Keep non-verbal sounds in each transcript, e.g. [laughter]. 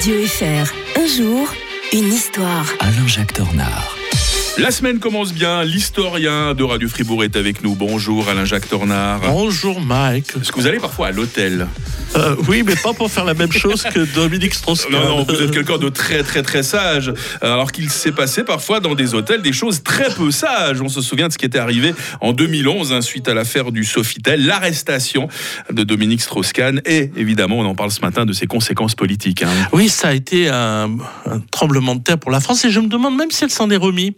Radio FR. Un jour, une histoire. Alain-Jacques Tornard. La semaine commence bien. L'historien de Radio Fribourg est avec nous. Bonjour Alain-Jacques Tornard. Bonjour Mike. Est-ce que vous allez parfois à l'hôtel? Euh, oui, mais pas pour faire la même chose que Dominique Strauss-Kahn. Non, non, vous êtes quelqu'un de très, très, très sage. Alors qu'il s'est passé parfois dans des hôtels des choses très peu sages. On se souvient de ce qui était arrivé en 2011, hein, suite à l'affaire du Sofitel, l'arrestation de Dominique Strauss-Kahn. Et évidemment, on en parle ce matin de ses conséquences politiques. hein. Oui, ça a été un, un tremblement de terre pour la France et je me demande même si elle s'en est remis.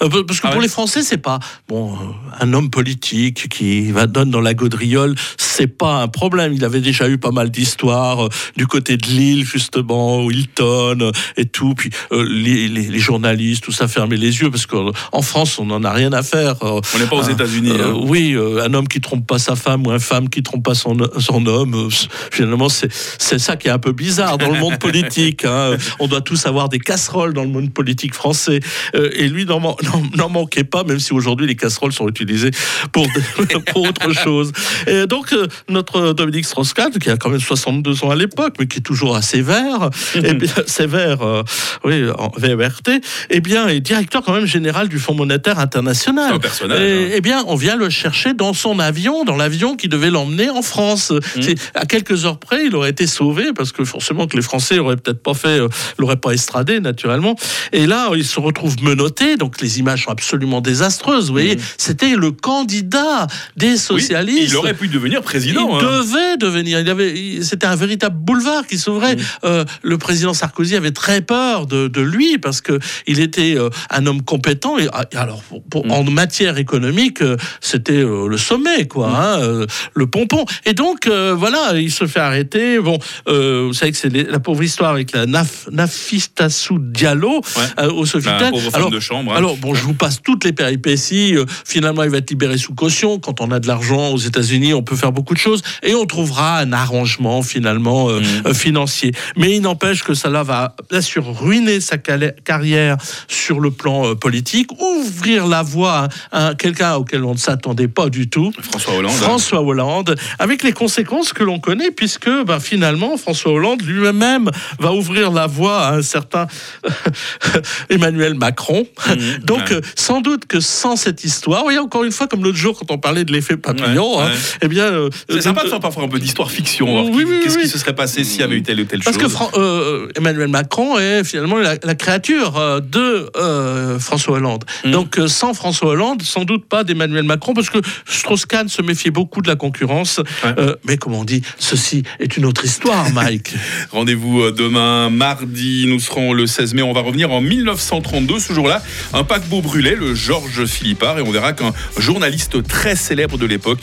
Euh, parce que Ah pour les Français, c'est pas bon euh, un homme politique qui va donner dans la gaudriole, c'est pas un problème. Il avait déjà eu pas mal d'histoires euh, du côté de Lille justement, Hilton euh, et tout. Puis euh, les, les- les journalistes, tout ça fermait les yeux parce qu'en France, on n'en a rien à faire. On n'est pas aux un- États-Unis. hein. oui, un homme qui trompe pas sa femme ou une femme qui trompe pas son, son homme, finalement, c'est c'est ça qui est un peu bizarre dans le monde [laughs] politique. hein. On doit tous avoir des casseroles dans le monde politique français. Et lui n'en man- n'en- n'en manquait pas, même si aujourd'hui les casseroles sont utilisées pour, [laughs] pour autre chose. Et donc, notre Dominique Strauss-Kahn, qui a quand même 62 ans à l'époque, mais qui est toujours assez vert, et bien, [laughs] sévère, euh, oui, en VRT, eh bien, est directeur quand même général du Fonds monétaire international. Un personnage, Et- hein. eh bien, on vient le chercher dans son avion, dans l'avion qui devait l'emmener en France. Mmh. C'est à quelques heures près, il aurait été sauvé parce que forcément que les Français auraient peut-être pas fait, euh, l'auraient pas estradé naturellement. Et là, il se retrouve menotté. Donc les images sont absolument désastreuses. Vous voyez, c'était le candidat des. Oui, socialistes. il aurait pu devenir président. Il hein. devait devenir. Il avait. C'était un véritable boulevard qui s'ouvrait. Mm. Euh, le président Sarkozy avait très peur de, de lui parce que il était euh, un homme compétent. Et ah, alors, pour- pour- Mm. en matière économique, euh, c'était euh, le sommet, quoi, Mm. hein, le pompon. Et donc, voilà, il se fait arrêter. Bon, vous savez que c'est la pauvre histoire avec la Naf, Nafistassou Diallo Ouais. au Sofitel. Alors, de chambre. hein. alors, bon, je vous passe toutes les péripéties. Finalement, il va être libéré sous caution. Quand on a de l'argent aux États-Unis, on peut faire beaucoup de choses. Et on trouvera un arrangement, finalement, euh, Mhm. euh, financier. Mais il n'empêche que cela va, bien sûr, ruiner sa carrière sur le plan euh, politique, ouvrir la voie à, à quelqu'un auquel on ne s'attendait pas du tout. François Hollande. François Hollande, avec les conséquences que l'on connaît, puisque ben, finalement, François Hollande lui-même va ouvrir la voie à un certain [laughs] Emmanuel Macron. Mhm. Donc, Ouais. euh, sans doute que sans cette histoire, voyez, encore une fois, comme l'autre jour, quand on parlait de l'effet papillon, Ouais, hein, ouais. eh bien. euh, C'est euh, sympa de faire parfois un peu d'histoire-fiction. Voir Oui, oui, Qu'est-ce oui. qui se serait passé s'il y avait eu telle ou telle Parce chose que Fran- euh, Emmanuel Macron est finalement la, la créature euh, de euh, François Hollande. Mm. Donc sans François Hollande, sans doute pas d'Emmanuel Macron, parce que Strauss-Kahn se méfiait beaucoup de la concurrence. Ouais. Euh, mais comme on dit, ceci est une autre histoire, [laughs] Mike. Rendez-vous demain, mardi. Nous serons le 16 mai. On va revenir en 1932. Ce jour-là, un paquebot brûlait, le Georges Philippard. Et on verra qu'un journaliste très célèbre de l'époque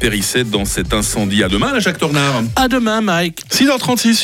périssait dans cet incendie. À demain, Jacques Tornard. À demain, Mike. 6h36 sur